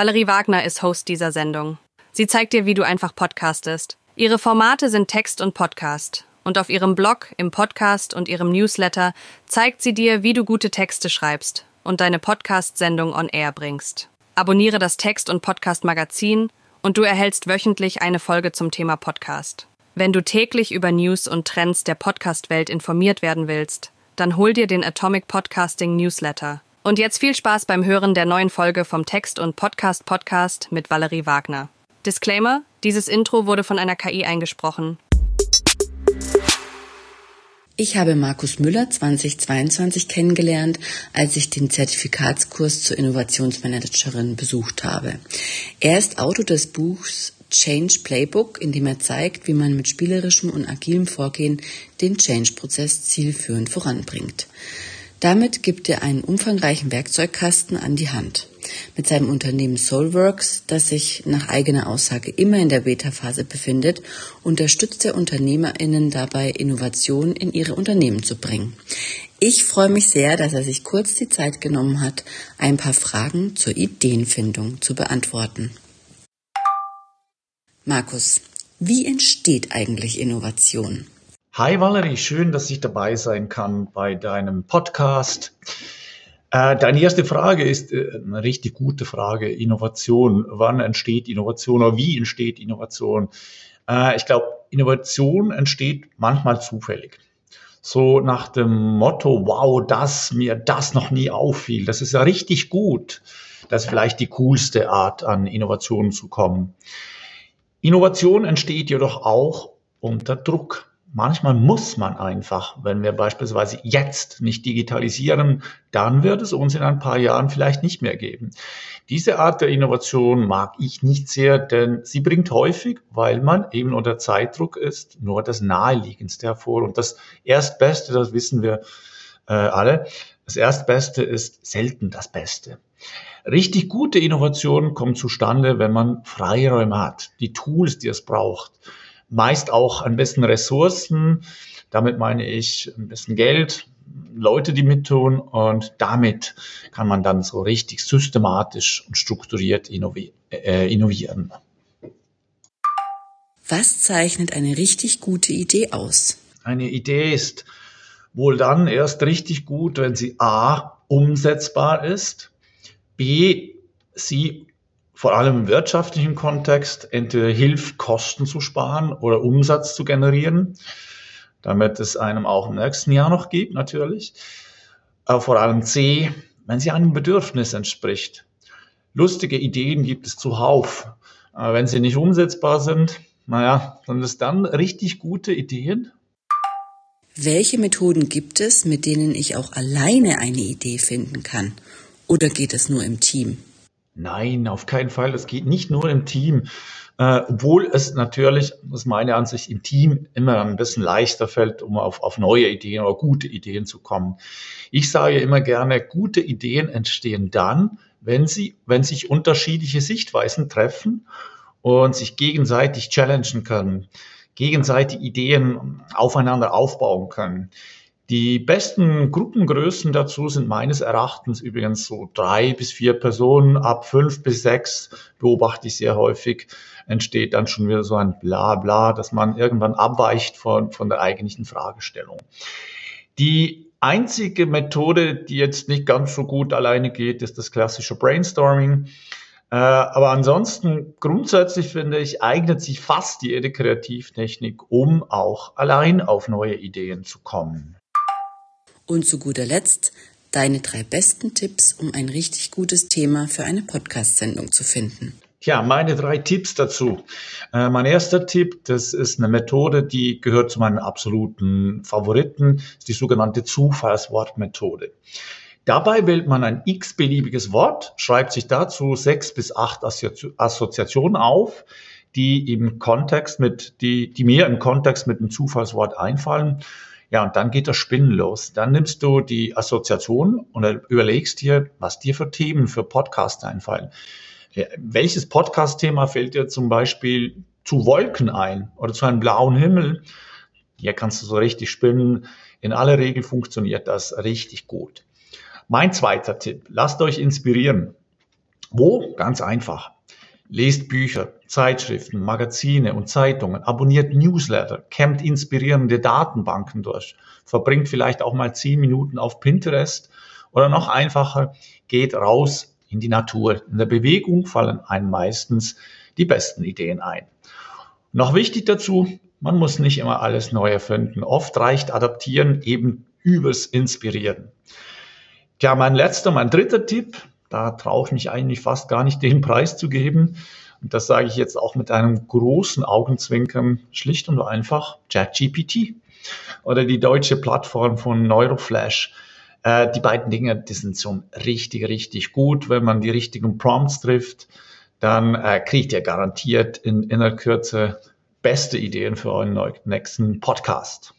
Valerie Wagner ist Host dieser Sendung. Sie zeigt dir, wie du einfach podcastest. Ihre Formate sind Text und Podcast. Und auf ihrem Blog, im Podcast und ihrem Newsletter zeigt sie dir, wie du gute Texte schreibst und deine Podcast-Sendung on Air bringst. Abonniere das Text- und Podcast-Magazin und du erhältst wöchentlich eine Folge zum Thema Podcast. Wenn du täglich über News und Trends der Podcast-Welt informiert werden willst, dann hol dir den Atomic Podcasting Newsletter. Und jetzt viel Spaß beim Hören der neuen Folge vom Text- und Podcast-Podcast mit Valerie Wagner. Disclaimer: Dieses Intro wurde von einer KI eingesprochen. Ich habe Markus Müller 2022 kennengelernt, als ich den Zertifikatskurs zur Innovationsmanagerin besucht habe. Er ist Autor des Buchs Change Playbook, in dem er zeigt, wie man mit spielerischem und agilem Vorgehen den Change-Prozess zielführend voranbringt. Damit gibt er einen umfangreichen Werkzeugkasten an die Hand. Mit seinem Unternehmen Soulworks, das sich nach eigener Aussage immer in der Beta-Phase befindet, unterstützt er UnternehmerInnen dabei, Innovationen in ihre Unternehmen zu bringen. Ich freue mich sehr, dass er sich kurz die Zeit genommen hat, ein paar Fragen zur Ideenfindung zu beantworten. Markus, wie entsteht eigentlich Innovation? Hi Valerie, schön, dass ich dabei sein kann bei deinem Podcast. Äh, deine erste Frage ist äh, eine richtig gute Frage. Innovation. Wann entsteht Innovation oder wie entsteht Innovation? Äh, ich glaube, Innovation entsteht manchmal zufällig. So nach dem Motto, wow, dass mir das noch nie auffiel. Das ist ja richtig gut. Das ist vielleicht die coolste Art, an Innovationen zu kommen. Innovation entsteht jedoch auch unter Druck manchmal muss man einfach, wenn wir beispielsweise jetzt nicht digitalisieren, dann wird es uns in ein paar Jahren vielleicht nicht mehr geben. Diese Art der Innovation mag ich nicht sehr, denn sie bringt häufig, weil man eben unter Zeitdruck ist, nur das Naheliegendste hervor. Und das Erstbeste, das wissen wir äh, alle, das Erstbeste ist selten das Beste. Richtig gute Innovationen kommen zustande, wenn man Freiräume hat, die Tools, die es braucht meist auch ein bisschen Ressourcen. Damit meine ich ein bisschen Geld, Leute, die mittun und damit kann man dann so richtig systematisch und strukturiert innovi äh, innovieren. Was zeichnet eine richtig gute Idee aus? Eine Idee ist wohl dann erst richtig gut, wenn sie a. umsetzbar ist, b. sie vor allem im wirtschaftlichen Kontext entweder hilft, Kosten zu sparen oder Umsatz zu generieren, damit es einem auch im nächsten Jahr noch gibt, natürlich. Aber vor allem C, wenn sie einem Bedürfnis entspricht. Lustige Ideen gibt es zuhauf. Aber wenn sie nicht umsetzbar sind, naja, sind es dann richtig gute Ideen? Welche Methoden gibt es, mit denen ich auch alleine eine Idee finden kann? Oder geht es nur im Team? Nein, auf keinen Fall. Es geht nicht nur im Team. Äh, obwohl es natürlich, ist meine Ansicht, im Team immer ein bisschen leichter fällt, um auf, auf neue Ideen oder gute Ideen zu kommen. Ich sage immer gerne, gute Ideen entstehen dann, wenn sie, wenn sich unterschiedliche Sichtweisen treffen und sich gegenseitig challengen können, gegenseitig Ideen aufeinander aufbauen können. Die besten Gruppengrößen dazu sind meines Erachtens übrigens so drei bis vier Personen. Ab fünf bis sechs beobachte ich sehr häufig, entsteht dann schon wieder so ein Blabla, dass man irgendwann abweicht von, von der eigentlichen Fragestellung. Die einzige Methode, die jetzt nicht ganz so gut alleine geht, ist das klassische Brainstorming. Äh, aber ansonsten grundsätzlich finde ich, eignet sich fast jede Kreativtechnik, um auch allein auf neue Ideen zu kommen. Und zu guter Letzt deine drei besten Tipps, um ein richtig gutes Thema für eine Podcast-Sendung zu finden. Ja, meine drei Tipps dazu. Äh, mein erster Tipp, das ist eine Methode, die gehört zu meinen absoluten Favoriten, ist die sogenannte Zufallswortmethode. Dabei wählt man ein x-beliebiges Wort, schreibt sich dazu sechs bis acht Assoziationen auf, die im Kontext mit, die, die mir im Kontext mit dem Zufallswort einfallen ja, und dann geht das Spinnen los. Dann nimmst du die Assoziation und überlegst dir, was dir für Themen für Podcasts einfallen. Ja, welches Podcast-Thema fällt dir zum Beispiel zu Wolken ein oder zu einem blauen Himmel? Hier kannst du so richtig spinnen. In aller Regel funktioniert das richtig gut. Mein zweiter Tipp, lasst euch inspirieren. Wo? Ganz einfach. Lest Bücher, Zeitschriften, Magazine und Zeitungen, abonniert Newsletter, campt inspirierende Datenbanken durch, verbringt vielleicht auch mal zehn Minuten auf Pinterest oder noch einfacher, geht raus in die Natur. In der Bewegung fallen einem meistens die besten Ideen ein. Noch wichtig dazu, man muss nicht immer alles neu erfinden. Oft reicht Adaptieren eben übers Inspirieren. Tja, mein letzter, mein dritter Tipp, da traue ich mich eigentlich fast gar nicht, den Preis zu geben. Und das sage ich jetzt auch mit einem großen Augenzwinkern, schlicht und einfach ChatGPT oder die deutsche Plattform von Neuroflash. Äh, die beiden Dinge, die sind schon richtig, richtig gut. Wenn man die richtigen Prompts trifft, dann äh, kriegt ihr garantiert in, in der Kürze beste Ideen für euren nächsten Podcast.